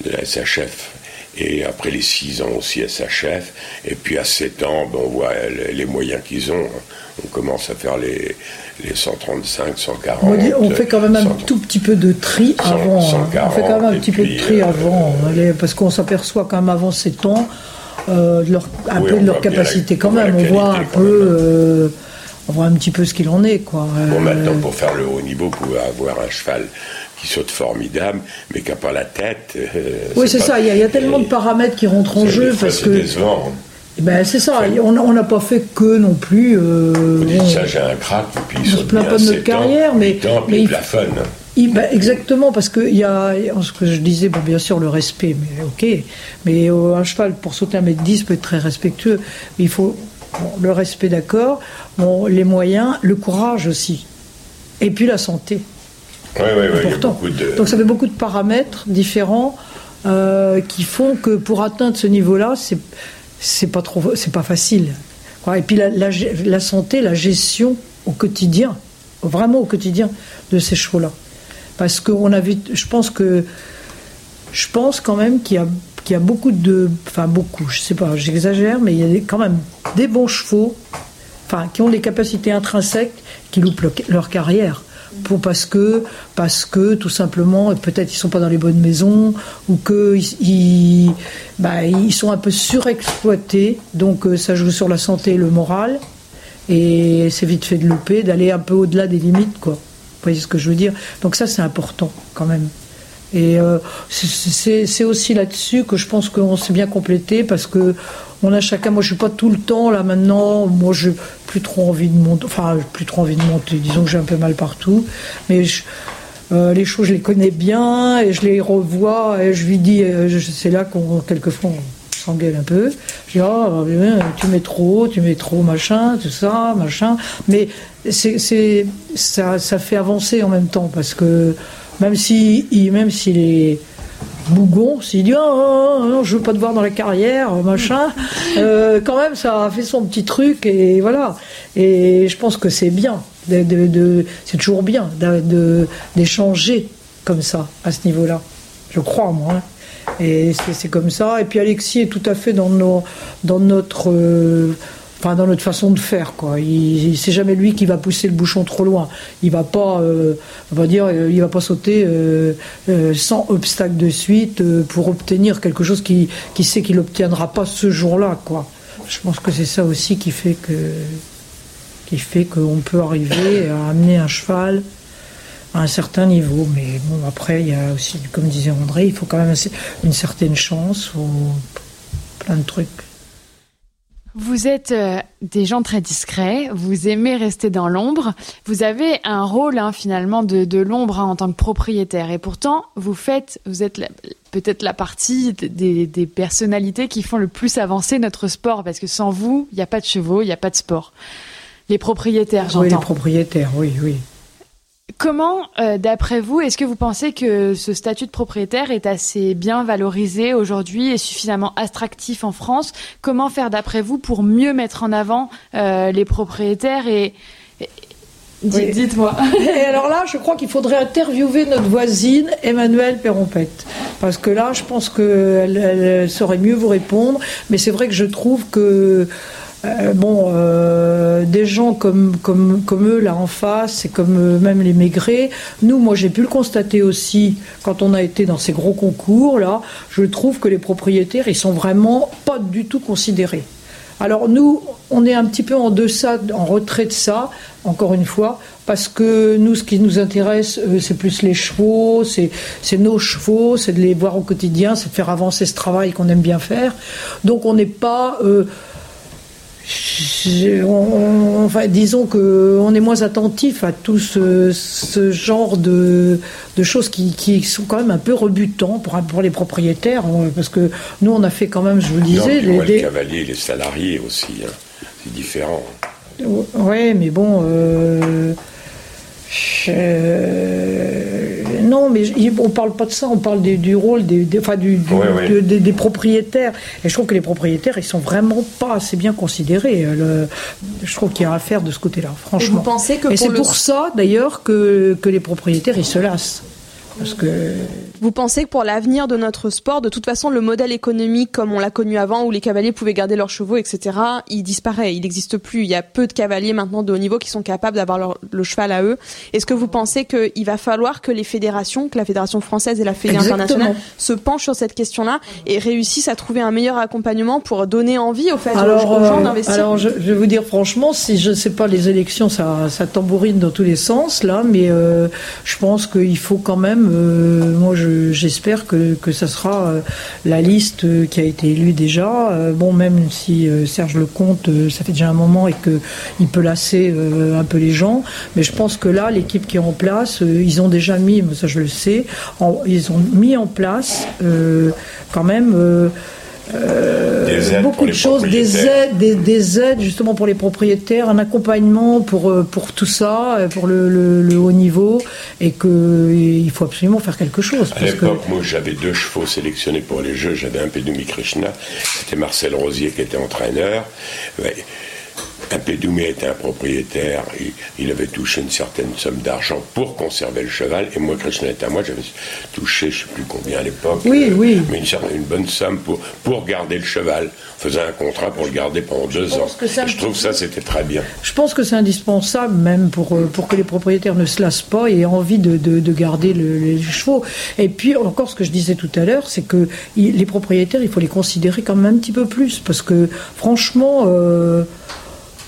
le SHF. Et après les 6 ans aussi SHF. Et puis à 7 ans, ben, on voit les, moyens qu'ils ont. On commence à faire les, les 135, 140. On, fait quand même un 130. tout petit peu de tri avant. hein. on fait quand même un 140, petit et peu de tri euh, avant. Parce qu'on s'aperçoit quand même avant ces temps euh, de leur, un Oui, peu de leur capacité la- quand même. la on voit un qualité quand peu. On voit un petit peu ce qu'il en est, quoi. Bon, Euh, maintenant, pour faire le haut niveau, vous pouvez avoir un cheval qui saute formidable, mais qui n'a pas la tête. euh, oui, c'est pas- ça. Il y, a- il y a tellement de paramètres qui rentrent en jeu fois, parce c'est que. décevant. Eh Ben, c'est ça. On n'a pas fait que non plus. euh, Vous dites bon, ça, j'ai un crack, et puis il on se plaint pas de notre 7 ans, carrière, mais- 8 ans, puis mais il plafonne. Il- bah, exactement, parce que il y a ce que je disais, bon, bien sûr, le respect, mais ok. Mais euh, un cheval, pour sauter un mètre 10, peut être très respectueux. Mais il faut bon, le respect, d'accord. Bon, les moyens, le courage aussi. Et puis la santé, Oui, important. de... Donc ça fait beaucoup de paramètres différents euh, qui font que pour atteindre ce niveau-là, c'est c'est pas trop, c'est pas facile. Et puis la, la, la santé, la gestion au quotidien, vraiment au quotidien de ces chevaux-là. Parce qu'on a vu, je pense que, je pense quand même qu'il y a, qu'il y a beaucoup de, enfin beaucoup, je sais pas, j'exagère, mais il y a quand même des bons chevaux, enfin qui ont des capacités intrinsèques qui loupent le- leur carrière. Pour, parce que parce que tout simplement peut-être ils sont pas dans les bonnes maisons ou que ils, bah, sont un peu surexploités donc euh, ça joue sur la santé et le moral et c'est vite fait de louper, d'aller un peu au-delà des limites, quoi. Vous voyez ce que je veux dire? Donc ça, c'est important, quand même. Et euh, c'est- aussi là-dessus que je pense qu'on s'est bien complété, parce que on a chacun, moi je suis pas tout le temps là maintenant, moi j'ai plus trop envie de monter, enfin plus trop envie de monter, disons que j'ai un peu mal partout, mais je- euh, les choses je les connais bien et je les revois et je lui dis, euh, je- c'est là qu'on quelquefois s'engueule un peu. Je dis, euh, tu mets trop, tu mets trop, machin, tout ça, machin. Mais ça fait avancer en même temps parce que même si, il- même s'il est, bougon, s'il dit oh, non, je veux pas te voir dans la carrière, machin. (laughs) Euh, quand même, ça a fait son petit truc et voilà. Et je pense que c'est bien, de, c'est toujours bien d'échanger comme ça à ce niveau-là. Je crois moi. Hein. Et c'est comme ça. Et puis Alexis est tout à fait dans, nos, dans notre euh, enfin dans notre façon de faire quoi. Il, c'est jamais lui qui va pousser le bouchon trop loin. Il va pas, euh, on va dire, euh, il va pas sauter euh, sans obstacle de suite pour obtenir quelque chose qui, qui sait qu'il n'obtiendra pas ce jour-là quoi. Je pense que c'est ça aussi qui fait que qui fait qu'on peut arriver à amener un cheval à un certain niveau. Mais bon, après, il y a aussi, comme disait André, il faut quand même une certaine chance ou plein de trucs. Vous êtes euh, des gens très discrets, vous aimez rester dans l'ombre, vous avez un rôle hein, finalement de, l'ombre hein, en tant que propriétaire et pourtant vous faites, vous êtes peut-être la partie des, personnalités qui font le plus avancer notre sport parce que sans vous, il n'y a pas de chevaux, il n'y a pas de sport. Les propriétaires, j'entends. Oui, les propriétaires, oui, oui. Comment, euh, d'après vous, est-ce que vous pensez que ce statut de propriétaire est assez bien valorisé aujourd'hui et suffisamment attractif en France? Comment faire, d'après vous, pour mieux mettre en avant euh, les propriétaires et, Dites-moi. (laughs) Et alors là, je crois qu'il faudrait interviewer notre voisine Emmanuelle Perrompette. Parce que là, je pense qu'elle elle saurait mieux vous répondre. Mais c'est vrai que je trouve que euh, bon, euh, des gens comme, comme, comme eux là en face, et comme euh, même les maigrés, nous, moi j'ai pu le constater aussi quand on a été dans ces gros concours là, je trouve que les propriétaires ils sont vraiment pas du tout considérés. Alors nous, on est un petit peu en deçà, en retrait de ça, encore une fois, parce que nous, ce qui nous intéresse, c'est plus les chevaux, c'est nos chevaux, c'est de les voir au quotidien, c'est de faire avancer ce travail qu'on aime bien faire. Donc on n'est pas enfin, disons qu'on est moins attentif à tout ce, genre de, choses qui, sont quand même un peu rebutants pour, pour les propriétaires, hein, parce que nous, on a fait quand même, je vous le disais... les, les cavaliers, les salariés aussi, hein. c'est différent. Oui, mais bon... Euh, non, mais on parle pas de ça, on parle du rôle des, des, des, propriétaires. Et je trouve que les propriétaires, ils sont vraiment pas assez bien considérés. je trouve qu'il y a à faire de ce côté-là, franchement. Et, vous pensez que c'est pour ça, d'ailleurs, que, que les propriétaires, ils se lassent. Parce que vous pensez que pour l'avenir de notre sport, de toute façon, le modèle économique comme on l'a connu avant, où les cavaliers pouvaient garder leurs chevaux, etc., il disparaît, il n'existe plus. Il y a peu de cavaliers maintenant de haut niveau qui sont capables d'avoir le cheval à eux. Est-ce que vous pensez qu'il va falloir que les fédérations, que la fédération française et la fédération internationale se penchent sur cette question-là et réussissent à trouver un meilleur accompagnement pour donner envie au fait alors, aux gens euh, d'investir? Alors, je, vais vous dire franchement, si je ne sais pas, les élections, ça, ça tambourine dans tous les sens là, mais euh, je pense qu'il faut quand même, euh, moi, j'espère que, que ça sera euh, la liste euh, qui a été élue déjà. Bon, même si Serge Lecomte, ça fait déjà un moment et qu'il peut lasser un peu les gens, mais je pense que là, l'équipe qui est en place, ils ont déjà mis, ça je le sais, ils ont mis en place quand même euh, beaucoup de choses, des aides, des, aides justement pour les propriétaires, un accompagnement pour, euh, pour tout ça, euh, pour le, haut niveau, et qu'il faut absolument faire quelque chose. À l'époque, moi j'avais deux chevaux sélectionnés pour les Jeux, j'avais un Pédoumi Krishna, c'était Marcel Rosier qui était entraîneur. Pédoumé était un propriétaire, il, avait touché une certaine somme d'argent pour conserver le cheval, et moi, Krishna était à moi, j'avais touché, je ne sais plus combien à l'époque, oui, oui. mais une, une, bonne somme pour, pour garder le cheval. On faisait un contrat pour le garder pendant deux ans. je trouve ça, c'était très bien. Je pense que c'est indispensable, même pour, euh, pour que les propriétaires ne se lassent pas et aient envie de, de, garder les chevaux. Et puis, encore ce que je disais tout à l'heure, c'est que les propriétaires, il faut les considérer quand même un petit peu plus, parce que franchement, euh,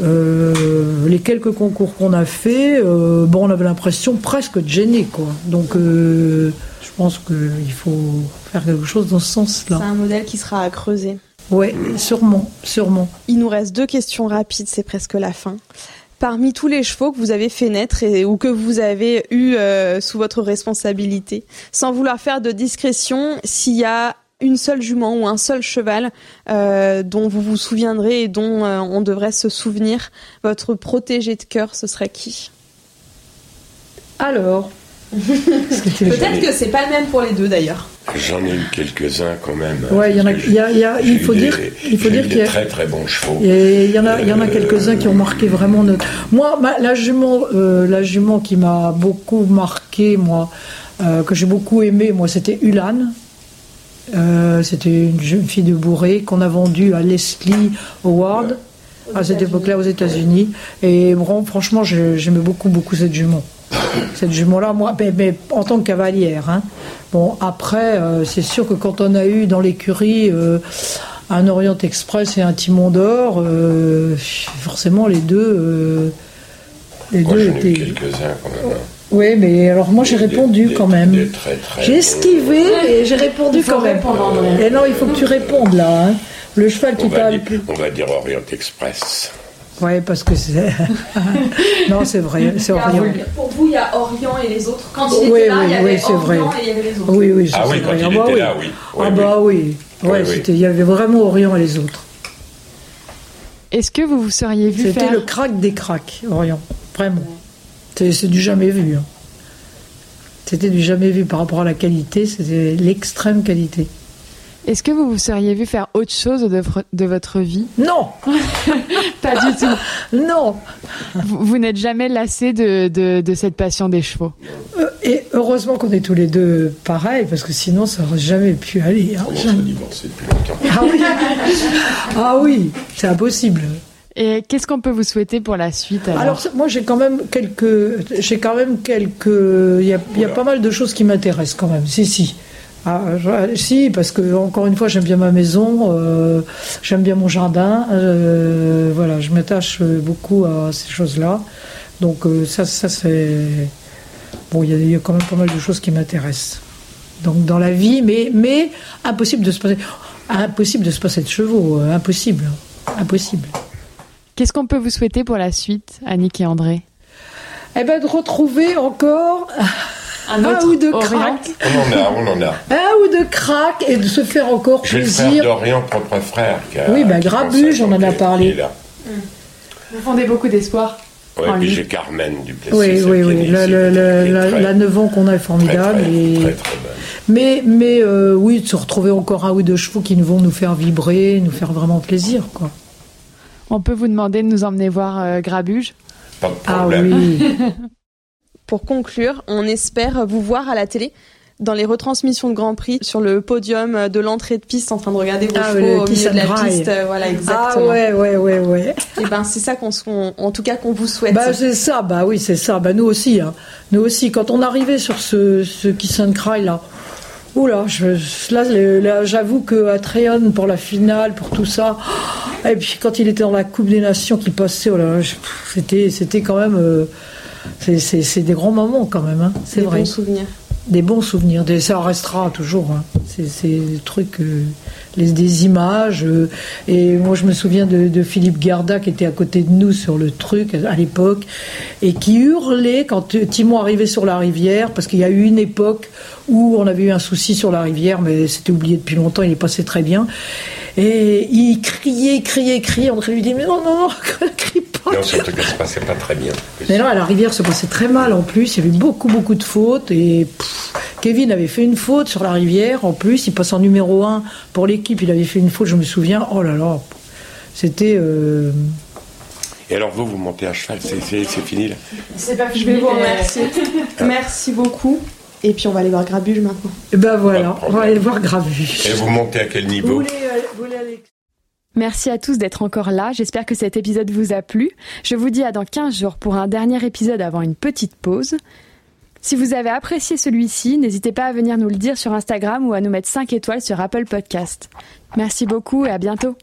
euh, les quelques concours qu'on a fait, euh, bon, on avait l'impression presque de gêner, quoi. Donc, euh, je pense qu'il faut faire quelque chose dans ce sens-là. C'est un modèle qui sera à creuser. Oui, sûrement, sûrement. Il nous reste deux questions rapides, c'est presque la fin. Parmi tous les chevaux que vous avez fait naître et, ou que vous avez eu sous votre responsabilité, sans vouloir faire de discrétion, s'il y a une seule jument ou un seul cheval euh, dont vous vous souviendrez et dont euh, on devrait se souvenir, votre protégé de cœur, ce serait qui? Alors Peut-être que c'est pas le même pour les deux d'ailleurs. J'en ai eu quelques-uns quand même. Ouais, il y en a, il y a- il y a- il faut dire, il faut dire qu'il y a, très très bons chevaux. Et il y en a, il y en a quelques-uns qui ont marqué vraiment notre. Moi, ma- la jument, euh, la jument qui m'a beaucoup marqué, moi, euh, que j'ai beaucoup aimé, moi, c'était Ulan. Euh, c'était une jeune fille de Bourré qu'on a vendue à Leslie Howard à cette époque-là aux États-Unis. Et bon, franchement, j'ai- j'aimais beaucoup, beaucoup cette jument. (laughs) Cette jument-là, moi, mais, mais en tant que cavalière. hein. Bon, après, euh, c'est sûr que quand on a eu dans l'écurie euh, un Orient Express et un Timon d'Or, forcément les deux, les Moi deux étaient. quelques-uns quand même. hein. Oui, mais alors moi j'ai répondu des- quand même. J'ai esquivé et j'ai répondu quand même. Et non, il faut que tu répondes là. hein. Le cheval qui parle dire, plus. on va dire Orient Express. Ouais, parce que c'est. (laughs) non, c'est vrai, c'est Orient. Pour vous, il y a Orient et les autres. Quand il était Oui, là, oui, il y avait oui, c'est vrai. Orient et il y avait les autres. Oui, oui, Ah c'est oui, vrai. quand Ah il bah était oui. là, oui. Oui, ah oui. bah oui. Ouais, Oui, oui. c'était- il y avait vraiment Orient et les autres. Est-ce que vous vous seriez vu C'était faire le crack des cracks, Orient. Vraiment. C'est du jamais vu. hein. C'était du jamais vu par rapport à la qualité, c'était l'extrême qualité. Est-ce que vous vous seriez vu faire autre chose de, votre vie? Non, (laughs) Pas du tout. non. Vous, vous n'êtes jamais lassé de, de, de cette passion des chevaux? Euh, Et heureusement qu'on est tous les deux pareils, parce que sinon ça aurait jamais pu aller. hein. On s'est divorcé depuis longtemps. Ah oui, ah oui, c'est impossible. Et qu'est-ce qu'on peut vous souhaiter pour la suite alors, Alors moi j'ai quand même quelques, j'ai quand même quelques, il y a, il y a pas mal de choses qui m'intéressent quand même. Si si. Ah, je- si parce que encore une fois j'aime bien ma maison, euh, j'aime bien mon jardin, euh, voilà, je m'attache beaucoup à ces choses-là. Donc euh, ça, ça c'est bon, il y, y a quand même pas mal de choses qui m'intéressent. Donc dans la vie, mais mais impossible de se passer, impossible de se passer de chevaux, impossible, impossible. Qu'est-ce qu'on peut vous souhaiter pour la suite, Annick et André? Eh ben de retrouver encore Un un ou deux cracks, On en a, on en a. un ou deux cracks et de se faire encore faire plaisir. d'Orient propre frère. qui a- Oui, bah, a Grabuge, on en a 50 parlé. qui est là. Vous fondez beaucoup d'espoir. Ouais, En puis j'ai Carmen du Plessis. Oui, oui, oui. La, la, la, est la, très, la 9 ans qu'on a est très, formidable. très, et... très, très bonne. Mais, mais euh, oui, de se retrouver encore un ou deux chevaux qui vont nous faire vibrer, nous faire vraiment plaisir. Quoi. On peut vous demander de nous emmener voir euh, Grabuge Pas de Ah problème. oui. (laughs) Pour conclure, on espère vous voir à la télé dans les retransmissions de Grand Prix sur le podium de l'entrée de piste en train de regarder vos Ah, chevaux le au milieu de la piste. Euh, Voilà, Ah exactement. ouais, ouais, ouais, ouais. Et ben c'est ça qu'on, qu'on- en tout cas qu'on vous souhaite. Bah c'est ça, bah oui, c'est ça. Bah nous aussi, hein. Nous aussi, quand on arrivait sur ce, ce Kiss and Cry là, oula, je, là, là, j'avoue que à Trayon pour la finale, pour tout ça, et puis quand il était dans la Coupe des Nations qui passait, oh c'était, c'était quand même, euh, c'est, des grands moments quand même, hein. c'est vrai. bons souvenirs. Des bons souvenirs, des, ça restera toujours. hein. C'est, des trucs, euh, les, des images. euh, et moi, je me souviens de, Philippe Garda qui était à côté de nous sur le truc à l'époque et qui hurlait quand Timon arrivait sur la rivière, parce qu'il y a eu une époque où on avait eu un souci sur la rivière, mais c'était oublié depuis longtemps, il est passé très bien. Et il criait, criait, criait. André lui dit Mais non, non, non, (laughs) crie. Non, surtout que ça se passait pas très bien. Mais non, à la rivière se passait très mal en plus. Il y avait beaucoup, beaucoup de fautes. Et pff, Kevin avait fait une faute sur la rivière. En plus, il passe en numéro 1 pour l'équipe. Il avait fait une faute, je me souviens. Oh là là. C'était. euh, Et alors vous, vous montez à cheval, c'est, c'est, c'est fini là Je vais vous remercier. Merci beaucoup. Et puis on va aller voir Grabuge maintenant. Et ben Pas voilà, on va aller le voir Gravu. Et vous montez à quel Vous niveau voulez, euh, vous voulez aller Merci à tous d'être encore là. J'espère que cet épisode vous a plu. Je vous dis à dans 15 jours pour un dernier épisode avant une petite pause. Si vous avez apprécié celui-ci, n'hésitez pas à venir nous le dire sur Instagram ou à nous mettre 5 étoiles sur Apple Podcast. Merci beaucoup et à bientôt.